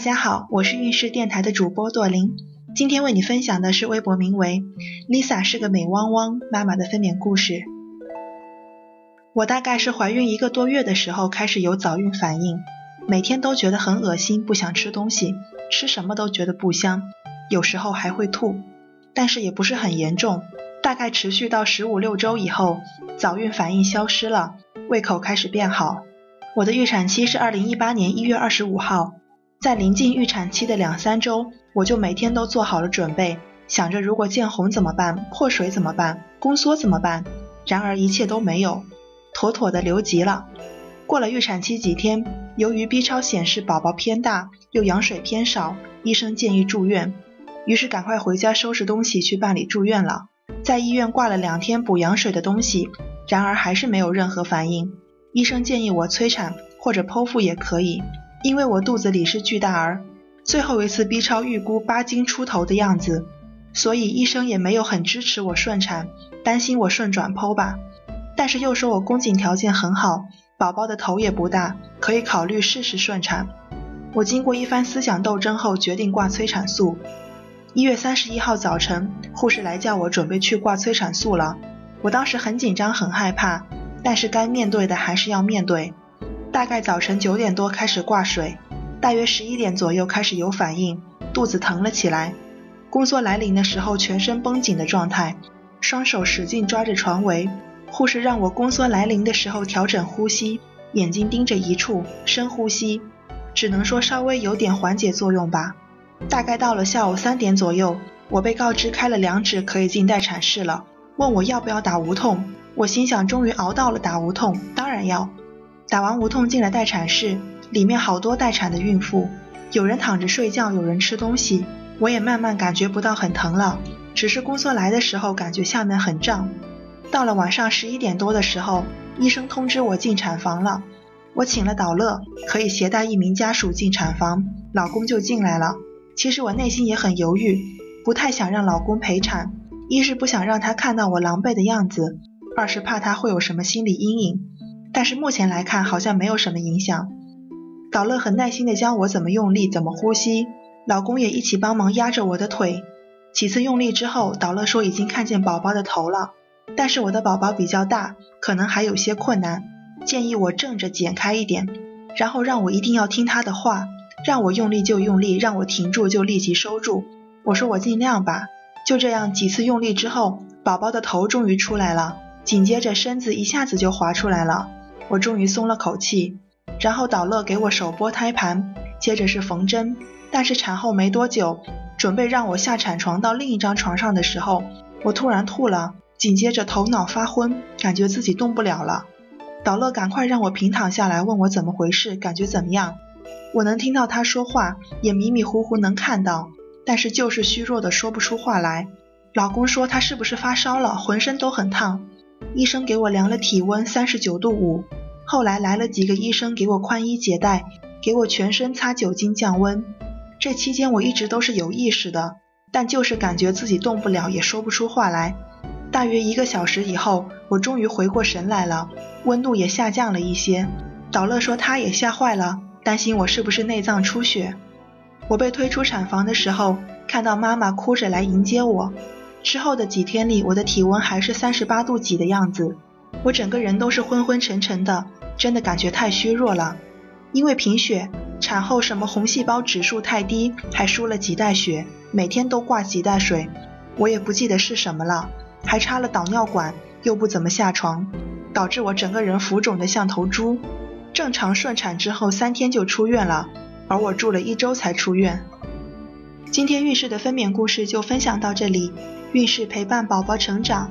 大家好，我是运势电台的主播朵琳，今天为你分享的是微博名为 “Lisa 是个美汪汪”妈妈的分娩故事。我大概是怀孕一个多月的时候开始有早孕反应，每天都觉得很恶心，不想吃东西，吃什么都觉得不香，有时候还会吐，但是也不是很严重。大概持续到十五六周以后，早孕反应消失了，胃口开始变好。我的预产期是二零一八年一月二十五号。在临近预产期的两三周，我就每天都做好了准备，想着如果见红怎么办，破水怎么办，宫缩怎么办。然而一切都没有，妥妥的留级了。过了预产期几天，由于 B 超显示宝宝偏大，又羊水偏少，医生建议住院，于是赶快回家收拾东西去办理住院了。在医院挂了两天补羊水的东西，然而还是没有任何反应。医生建议我催产或者剖腹也可以。因为我肚子里是巨大儿，最后一次 B 超预估八斤出头的样子，所以医生也没有很支持我顺产，担心我顺转剖吧。但是又说我宫颈条件很好，宝宝的头也不大，可以考虑试试顺产。我经过一番思想斗争后，决定挂催产素。一月三十一号早晨，护士来叫我准备去挂催产素了。我当时很紧张，很害怕，但是该面对的还是要面对。大概早晨九点多开始挂水，大约十一点左右开始有反应，肚子疼了起来。宫缩来临的时候，全身绷紧的状态，双手使劲抓着床围。护士让我宫缩来临的时候调整呼吸，眼睛盯着一处，深呼吸。只能说稍微有点缓解作用吧。大概到了下午三点左右，我被告知开了两指可以进待产室了，问我要不要打无痛。我心想，终于熬到了打无痛，当然要。打完无痛进了待产室，里面好多待产的孕妇，有人躺着睡觉，有人吃东西。我也慢慢感觉不到很疼了，只是宫缩来的时候感觉下面很胀。到了晚上十一点多的时候，医生通知我进产房了。我请了导乐，可以携带一名家属进产房，老公就进来了。其实我内心也很犹豫，不太想让老公陪产，一是不想让他看到我狼狈的样子，二是怕他会有什么心理阴影。但是目前来看好像没有什么影响。导乐很耐心地教我怎么用力，怎么呼吸，老公也一起帮忙压着我的腿。几次用力之后，导乐说已经看见宝宝的头了，但是我的宝宝比较大，可能还有些困难，建议我正着剪开一点，然后让我一定要听他的话，让我用力就用力，让我停住就立即收住。我说我尽量吧。就这样几次用力之后，宝宝的头终于出来了，紧接着身子一下子就滑出来了。我终于松了口气，然后导乐给我手拨胎盘，接着是缝针。但是产后没多久，准备让我下产床到另一张床上的时候，我突然吐了，紧接着头脑发昏，感觉自己动不了了。导乐赶快让我平躺下来，问我怎么回事，感觉怎么样？我能听到他说话，也迷迷糊糊能看到，但是就是虚弱的说不出话来。老公说他是不是发烧了，浑身都很烫。医生给我量了体温，三十九度五。后来来了几个医生给我宽衣解带，给我全身擦酒精降温。这期间我一直都是有意识的，但就是感觉自己动不了，也说不出话来。大约一个小时以后，我终于回过神来了，温度也下降了一些。导乐说他也吓坏了，担心我是不是内脏出血。我被推出产房的时候，看到妈妈哭着来迎接我。之后的几天里，我的体温还是三十八度几的样子，我整个人都是昏昏沉沉的。真的感觉太虚弱了，因为贫血，产后什么红细胞指数太低，还输了几袋血，每天都挂几袋水，我也不记得是什么了，还插了导尿管，又不怎么下床，导致我整个人浮肿的像头猪。正常顺产之后三天就出院了，而我住了一周才出院。今天运势的分娩故事就分享到这里，运势陪伴宝宝成长，